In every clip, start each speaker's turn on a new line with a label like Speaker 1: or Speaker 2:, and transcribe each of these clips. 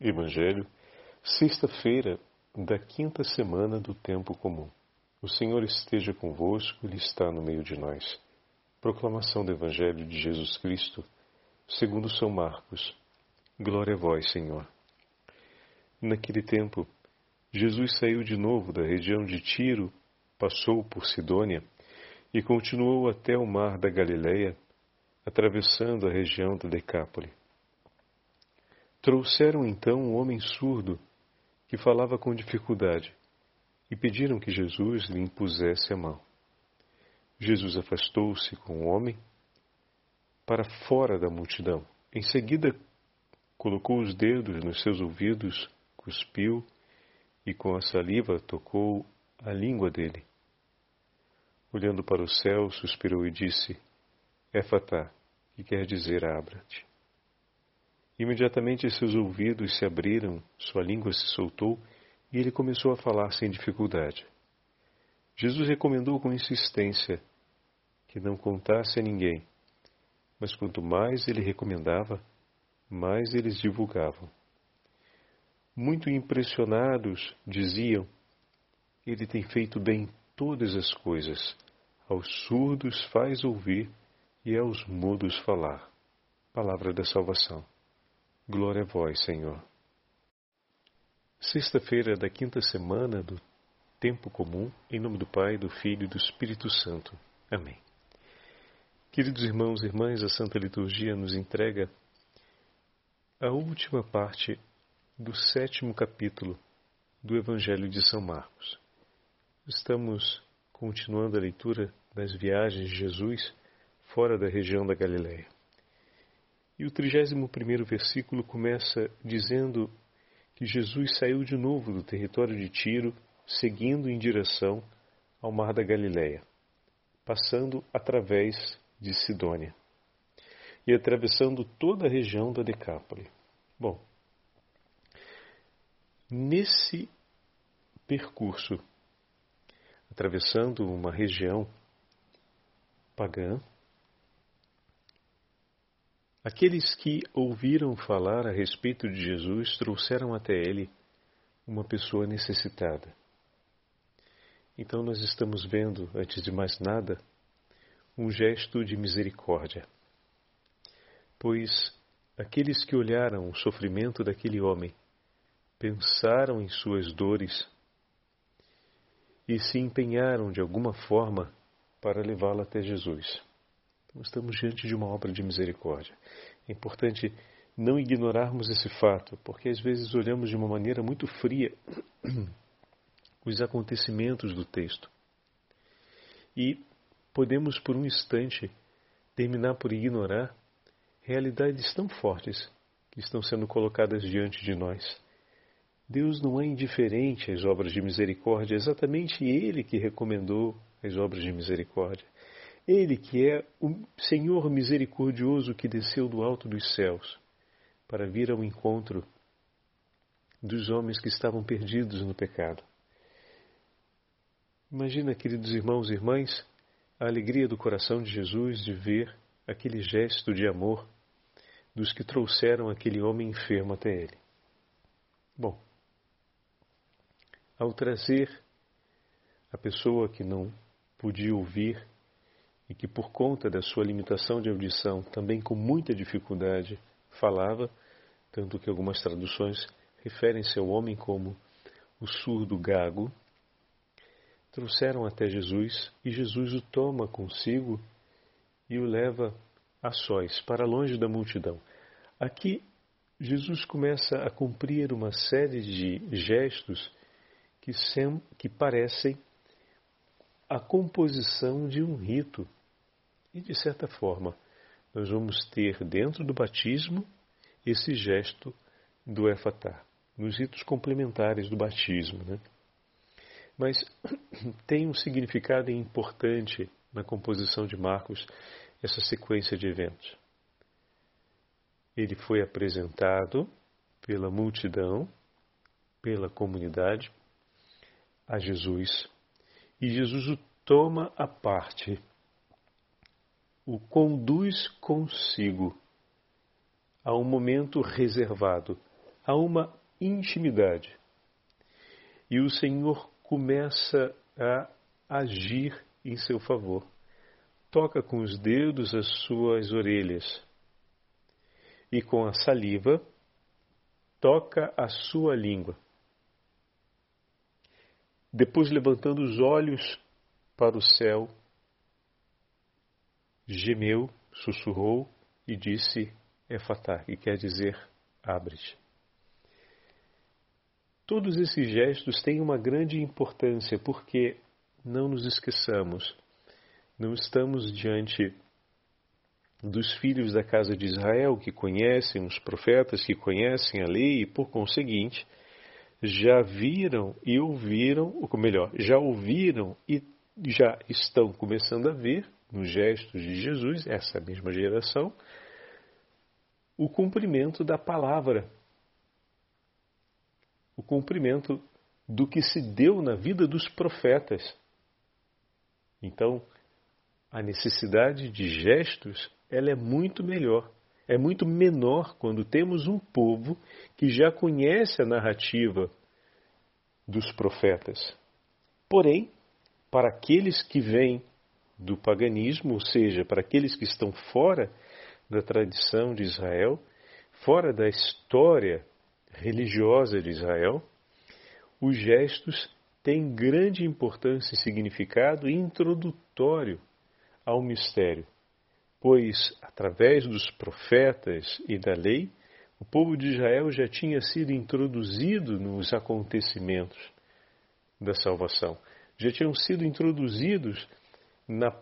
Speaker 1: Evangelho, sexta-feira da quinta semana do tempo comum. O Senhor esteja convosco, Ele está no meio de nós. Proclamação do Evangelho de Jesus Cristo, segundo São Marcos. Glória a vós, Senhor. Naquele tempo, Jesus saiu de novo da região de Tiro, passou por Sidônia e continuou até o mar da Galileia, atravessando a região da Decápole. Trouxeram então um homem surdo que falava com dificuldade e pediram que Jesus lhe impusesse a mão. Jesus afastou-se com o homem para fora da multidão. Em seguida, colocou os dedos nos seus ouvidos, cuspiu e com a saliva tocou a língua dele. Olhando para o céu, suspirou e disse: Éfatá, que quer dizer abra-te. Imediatamente seus ouvidos se abriram, sua língua se soltou e ele começou a falar sem dificuldade. Jesus recomendou com insistência que não contasse a ninguém, mas quanto mais ele recomendava, mais eles divulgavam. Muito impressionados, diziam: Ele tem feito bem todas as coisas, aos surdos faz ouvir e aos mudos falar. Palavra da salvação. Glória a vós, Senhor. Sexta-feira da quinta semana do Tempo Comum, em nome do Pai, do Filho e do Espírito Santo. Amém. Queridos irmãos e irmãs, a Santa Liturgia nos entrega a última parte do sétimo capítulo do Evangelho de São Marcos. Estamos continuando a leitura das viagens de Jesus fora da região da Galiléia. E o 31 versículo começa dizendo que Jesus saiu de novo do território de Tiro, seguindo em direção ao mar da Galileia, passando através de Sidônia e atravessando toda a região da Decápole. Bom, nesse percurso, atravessando uma região pagã, Aqueles que ouviram falar a respeito de Jesus trouxeram até ele uma pessoa necessitada. Então nós estamos vendo, antes de mais nada, um gesto de misericórdia. Pois aqueles que olharam o sofrimento daquele homem pensaram em suas dores e se empenharam de alguma forma para levá-lo até Jesus. Estamos diante de uma obra de misericórdia. É importante não ignorarmos esse fato, porque às vezes olhamos de uma maneira muito fria os acontecimentos do texto. E podemos, por um instante, terminar por ignorar realidades tão fortes que estão sendo colocadas diante de nós. Deus não é indiferente às obras de misericórdia, é exatamente Ele que recomendou as obras de misericórdia. Ele que é o Senhor misericordioso que desceu do alto dos céus para vir ao encontro dos homens que estavam perdidos no pecado. Imagina, queridos irmãos e irmãs, a alegria do coração de Jesus de ver aquele gesto de amor dos que trouxeram aquele homem enfermo até ele. Bom, ao trazer a pessoa que não podia ouvir e que, por conta da sua limitação de audição, também com muita dificuldade falava, tanto que algumas traduções referem-se ao homem como o surdo gago, trouxeram até Jesus e Jesus o toma consigo e o leva a sós, para longe da multidão. Aqui, Jesus começa a cumprir uma série de gestos que, sem, que parecem a composição de um rito. E, de certa forma, nós vamos ter dentro do batismo esse gesto do efatá, nos ritos complementares do batismo. Né? Mas tem um significado importante na composição de Marcos essa sequência de eventos. Ele foi apresentado pela multidão, pela comunidade, a Jesus e Jesus o toma à parte, o conduz consigo a um momento reservado, há uma intimidade. E o Senhor começa a agir em seu favor. Toca com os dedos as suas orelhas e com a saliva toca a sua língua. Depois, levantando os olhos para o céu, gemeu, sussurrou e disse Efatá, que quer dizer abre-te. Todos esses gestos têm uma grande importância porque, não nos esqueçamos, não estamos diante dos filhos da casa de Israel que conhecem os profetas, que conhecem a lei e, por conseguinte, já viram e ouviram, ou melhor, já ouviram e já estão começando a ver nos gestos de Jesus, essa mesma geração, o cumprimento da palavra, o cumprimento do que se deu na vida dos profetas. Então, a necessidade de gestos, ela é muito melhor, é muito menor quando temos um povo que já conhece a narrativa dos profetas. Porém, para aqueles que vêm do paganismo, ou seja, para aqueles que estão fora da tradição de Israel, fora da história religiosa de Israel, os gestos têm grande importância e significado introdutório ao mistério, pois, através dos profetas e da lei, o povo de Israel já tinha sido introduzido nos acontecimentos da salvação, já tinham sido introduzidos na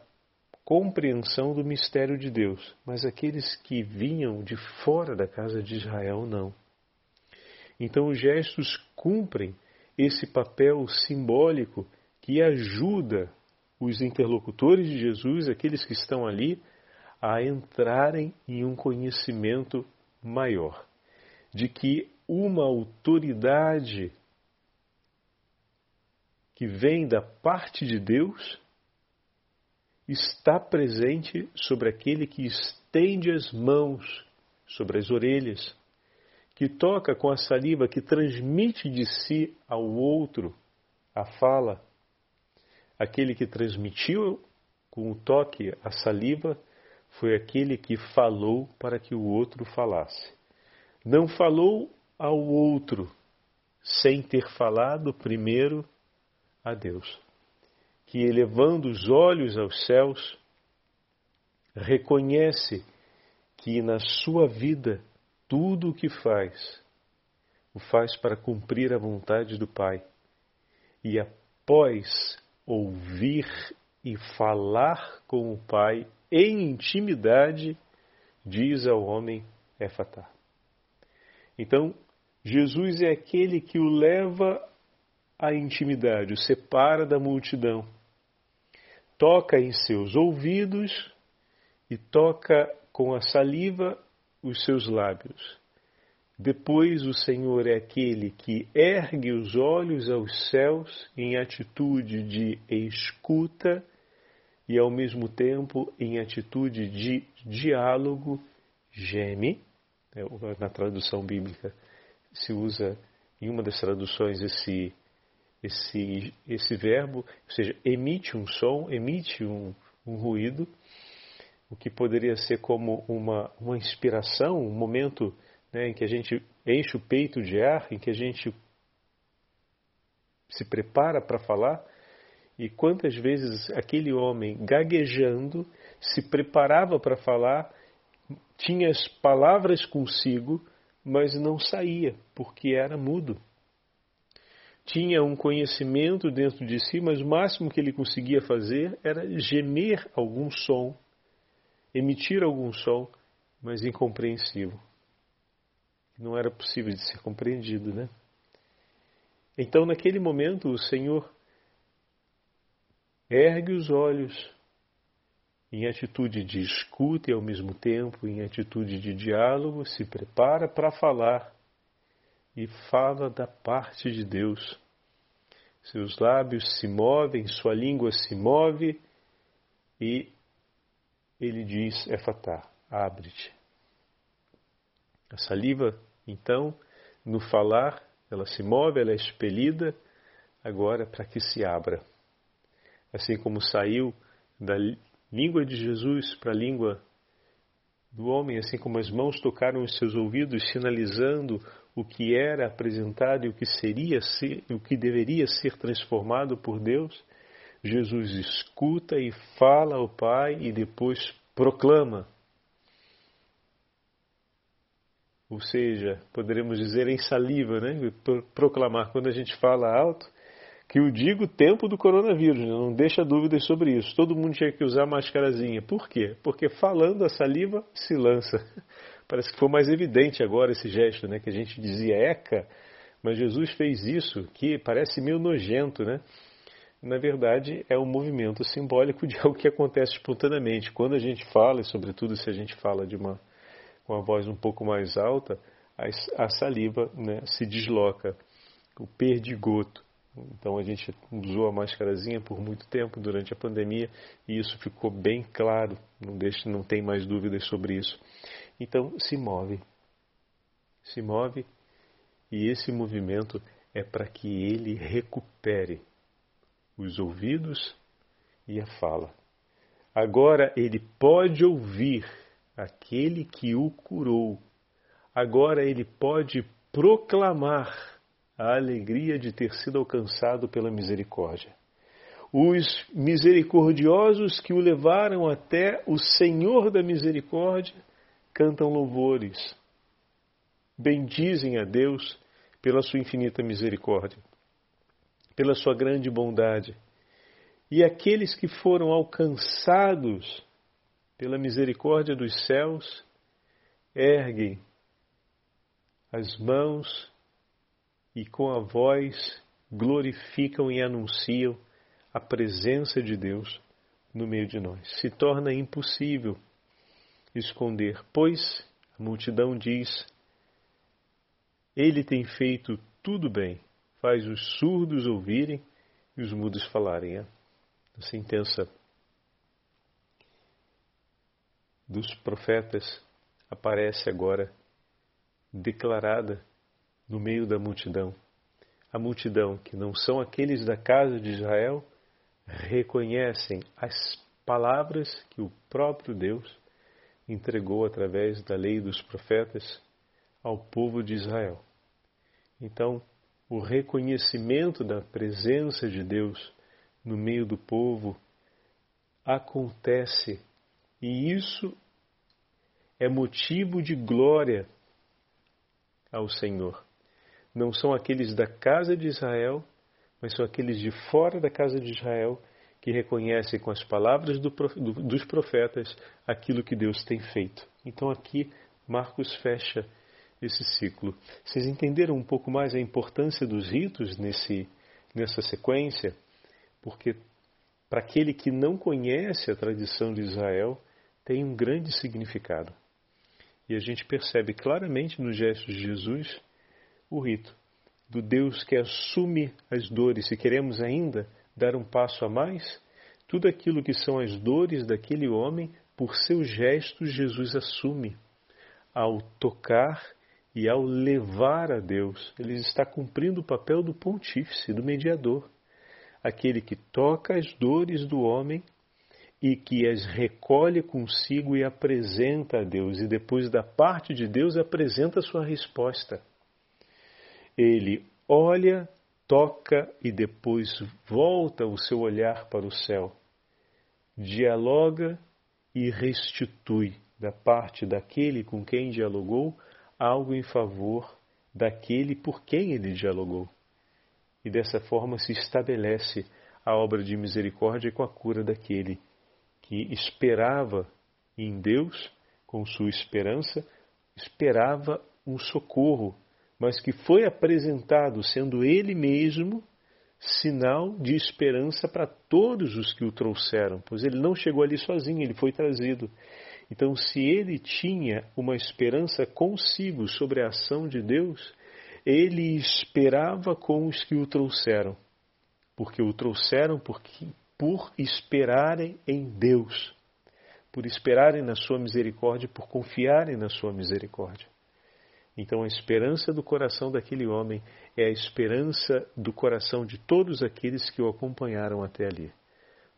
Speaker 1: compreensão do mistério de Deus, mas aqueles que vinham de fora da casa de Israel não. Então os gestos cumprem esse papel simbólico que ajuda os interlocutores de Jesus, aqueles que estão ali, a entrarem em um conhecimento maior, de que uma autoridade que vem da parte de Deus está presente sobre aquele que estende as mãos sobre as orelhas, que toca com a saliva, que transmite de si ao outro a fala. Aquele que transmitiu com o toque a saliva foi aquele que falou para que o outro falasse. Não falou ao outro sem ter falado primeiro a Deus que, elevando os olhos aos céus, reconhece que na sua vida tudo o que faz, o faz para cumprir a vontade do Pai. E após ouvir e falar com o Pai em intimidade, diz ao homem Éfatá. Então, Jesus é aquele que o leva à intimidade, o separa da multidão toca em seus ouvidos e toca com a saliva os seus lábios. Depois o Senhor é aquele que ergue os olhos aos céus em atitude de escuta e ao mesmo tempo em atitude de diálogo geme. É, na tradução bíblica se usa em uma das traduções esse esse, esse verbo, ou seja, emite um som, emite um, um ruído, o que poderia ser como uma, uma inspiração, um momento né, em que a gente enche o peito de ar, em que a gente se prepara para falar. E quantas vezes aquele homem gaguejando se preparava para falar, tinha as palavras consigo, mas não saía, porque era mudo tinha um conhecimento dentro de si, mas o máximo que ele conseguia fazer era gemer algum som, emitir algum som, mas incompreensível. Não era possível de ser compreendido, né? Então, naquele momento, o Senhor ergue os olhos em atitude de escuta e, ao mesmo tempo, em atitude de diálogo, se prepara para falar e fala da parte de Deus. Seus lábios se movem, sua língua se move e ele diz: Efatá, abre-te. A saliva, então, no falar, ela se move, ela é expelida, agora para que se abra. Assim como saiu da língua de Jesus para a língua do homem, assim como as mãos tocaram os seus ouvidos, sinalizando o que era apresentado e o que seria ser, o que deveria ser transformado por Deus, Jesus escuta e fala ao Pai e depois proclama. Ou seja, poderemos dizer em saliva, né? Proclamar. Quando a gente fala alto, que o digo tempo do coronavírus, né? não deixa dúvidas sobre isso. Todo mundo tinha que usar máscarazinha. Por quê? Porque falando a saliva se lança. Parece que foi mais evidente agora esse gesto, né? Que a gente dizia eca, mas Jesus fez isso, que parece meio nojento, né? Na verdade, é um movimento simbólico de algo que acontece espontaneamente. Quando a gente fala, e sobretudo se a gente fala de uma, uma voz um pouco mais alta, a, a saliva né, se desloca, o perdigoto. Então a gente usou a máscarazinha por muito tempo durante a pandemia e isso ficou bem claro, não, deixe, não tem mais dúvidas sobre isso. Então se move, se move e esse movimento é para que ele recupere os ouvidos e a fala. Agora ele pode ouvir aquele que o curou. Agora ele pode proclamar a alegria de ter sido alcançado pela misericórdia. Os misericordiosos que o levaram até o Senhor da misericórdia cantam louvores, bendizem a Deus pela sua infinita misericórdia, pela sua grande bondade. E aqueles que foram alcançados pela misericórdia dos céus erguem as mãos e com a voz glorificam e anunciam a presença de Deus no meio de nós. Se torna impossível esconder, pois a multidão diz: Ele tem feito tudo bem, faz os surdos ouvirem e os mudos falarem. A sentença dos profetas aparece agora declarada no meio da multidão. A multidão, que não são aqueles da casa de Israel, reconhecem as palavras que o próprio Deus entregou através da lei dos profetas ao povo de Israel. Então, o reconhecimento da presença de Deus no meio do povo acontece e isso é motivo de glória ao Senhor não são aqueles da casa de Israel, mas são aqueles de fora da casa de Israel que reconhecem com as palavras do, do, dos profetas aquilo que Deus tem feito. Então aqui Marcos fecha esse ciclo. Vocês entenderam um pouco mais a importância dos ritos nesse, nessa sequência? Porque para aquele que não conhece a tradição de Israel, tem um grande significado. E a gente percebe claramente nos gestos de Jesus o rito do Deus que assume as dores. Se queremos ainda dar um passo a mais, tudo aquilo que são as dores daquele homem, por seus gestos, Jesus assume. Ao tocar e ao levar a Deus, ele está cumprindo o papel do pontífice, do mediador, aquele que toca as dores do homem e que as recolhe consigo e apresenta a Deus, e depois da parte de Deus apresenta a sua resposta. Ele olha, toca e depois volta o seu olhar para o céu. Dialoga e restitui da parte daquele com quem dialogou algo em favor daquele por quem ele dialogou. E dessa forma se estabelece a obra de misericórdia com a cura daquele que esperava em Deus, com sua esperança, esperava um socorro mas que foi apresentado, sendo ele mesmo sinal de esperança para todos os que o trouxeram, pois ele não chegou ali sozinho, ele foi trazido. Então, se ele tinha uma esperança consigo sobre a ação de Deus, ele esperava com os que o trouxeram, porque o trouxeram porque, por esperarem em Deus, por esperarem na sua misericórdia, por confiarem na sua misericórdia. Então a esperança do coração daquele homem é a esperança do coração de todos aqueles que o acompanharam até ali.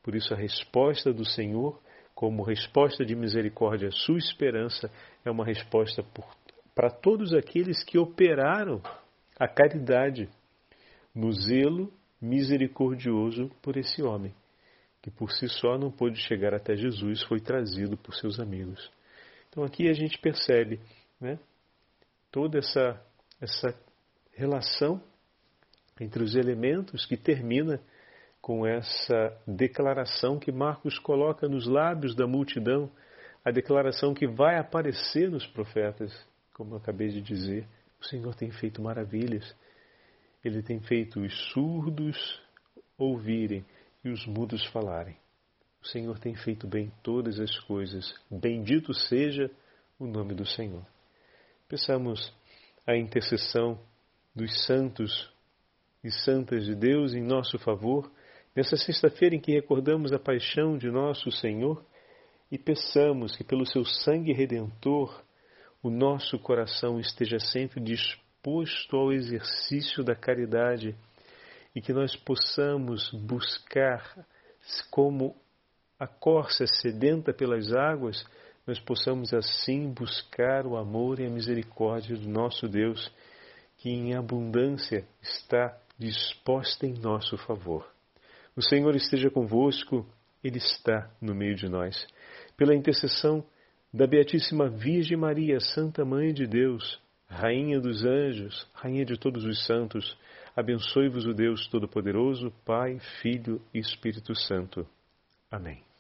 Speaker 1: Por isso a resposta do Senhor, como resposta de misericórdia à sua esperança, é uma resposta para todos aqueles que operaram a caridade no zelo misericordioso por esse homem, que por si só não pôde chegar até Jesus, foi trazido por seus amigos. Então aqui a gente percebe né, toda essa, essa relação entre os elementos que termina com essa declaração que Marcos coloca nos lábios da multidão, a declaração que vai aparecer nos profetas, como eu acabei de dizer. O Senhor tem feito maravilhas. Ele tem feito os surdos ouvirem e os mudos falarem. O Senhor tem feito bem todas as coisas. Bendito seja o nome do Senhor. Peçamos a intercessão dos santos e santas de Deus em nosso favor, nessa sexta-feira em que recordamos a paixão de nosso Senhor, e peçamos que, pelo seu sangue redentor, o nosso coração esteja sempre disposto ao exercício da caridade e que nós possamos buscar, como a corça sedenta pelas águas, nós possamos assim buscar o amor e a misericórdia do nosso Deus, que em abundância está disposta em nosso favor. O Senhor esteja convosco, Ele está no meio de nós. Pela intercessão da Beatíssima Virgem Maria, Santa Mãe de Deus, Rainha dos anjos, Rainha de todos os santos, abençoe-vos o Deus Todo-Poderoso, Pai, Filho e Espírito Santo. Amém.